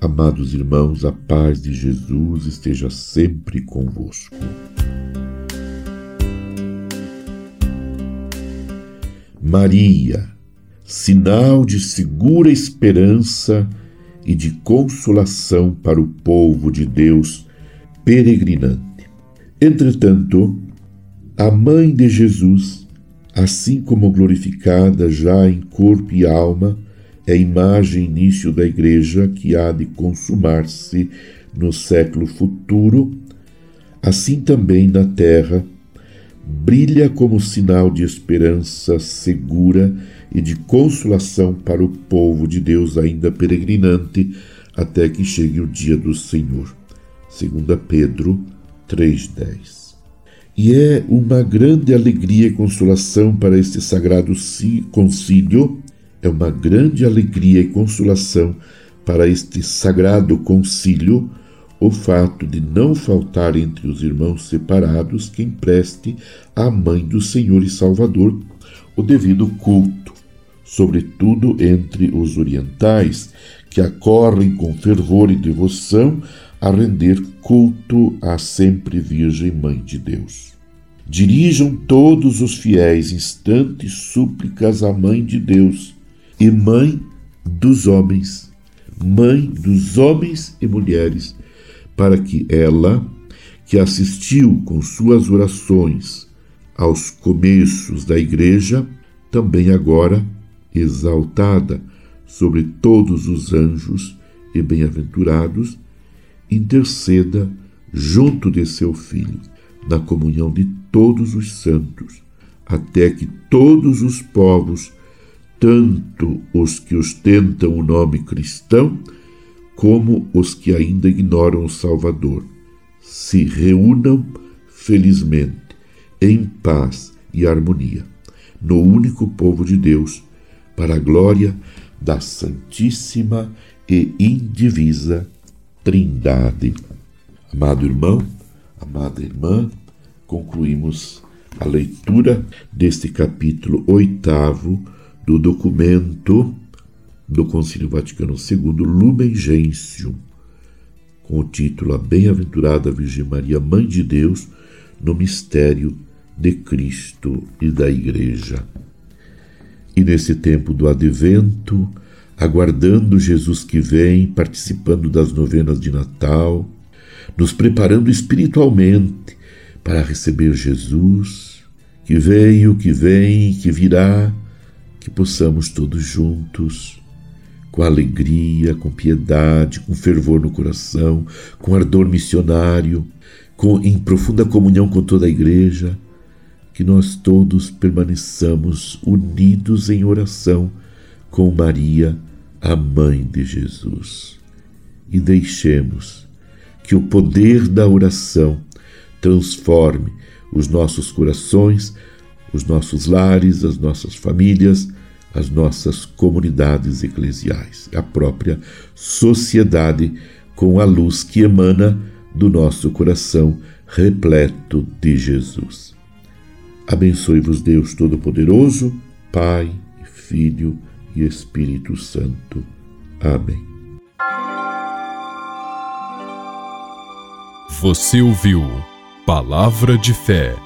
Amados irmãos, a paz de Jesus esteja sempre convosco. Maria, sinal de segura esperança e de consolação para o povo de Deus peregrinante. Entretanto, a mãe de Jesus, assim como glorificada já em corpo e alma, é imagem e início da Igreja que há de consumar-se no século futuro, assim também na terra, brilha como sinal de esperança segura e de consolação para o povo de Deus ainda peregrinante até que chegue o dia do Senhor. 2 Pedro 3:10. E é uma grande alegria e consolação para este sagrado concílio, é uma grande alegria e consolação para este sagrado concílio o fato de não faltar entre os irmãos separados quem preste à Mãe do Senhor e Salvador o devido culto, sobretudo entre os orientais, que acorrem com fervor e devoção a render culto à sempre Virgem Mãe de Deus. Dirijam todos os fiéis instantes súplicas à Mãe de Deus e Mãe dos homens, Mãe dos homens e mulheres, para que ela, que assistiu com suas orações aos começos da Igreja, também agora, exaltada sobre todos os anjos e bem-aventurados, interceda junto de seu Filho, na comunhão de todos os santos, até que todos os povos, tanto os que ostentam o nome cristão, como os que ainda ignoram o Salvador, se reúnam felizmente, em paz e harmonia, no único povo de Deus, para a glória da Santíssima e Indivisa Trindade. Amado irmão, amada irmã, concluímos a leitura deste capítulo oitavo do documento do Concílio Vaticano II, Lumen Gentium, com o título A Bem-aventurada Virgem Maria, Mãe de Deus, no mistério de Cristo e da Igreja. E nesse tempo do advento, aguardando Jesus que vem, participando das novenas de Natal, nos preparando espiritualmente para receber Jesus, que veio, que vem, que virá, que possamos todos juntos, com alegria, com piedade, com fervor no coração, com ardor missionário, com, em profunda comunhão com toda a Igreja, que nós todos permaneçamos unidos em oração com Maria, a mãe de Jesus. E deixemos que o poder da oração transforme os nossos corações, os nossos lares, as nossas famílias, as nossas comunidades eclesiais, a própria sociedade com a luz que emana do nosso coração repleto de Jesus. Abençoe-vos Deus Todo-Poderoso, Pai, Filho e Espírito Santo. Amém. Você ouviu Palavra de Fé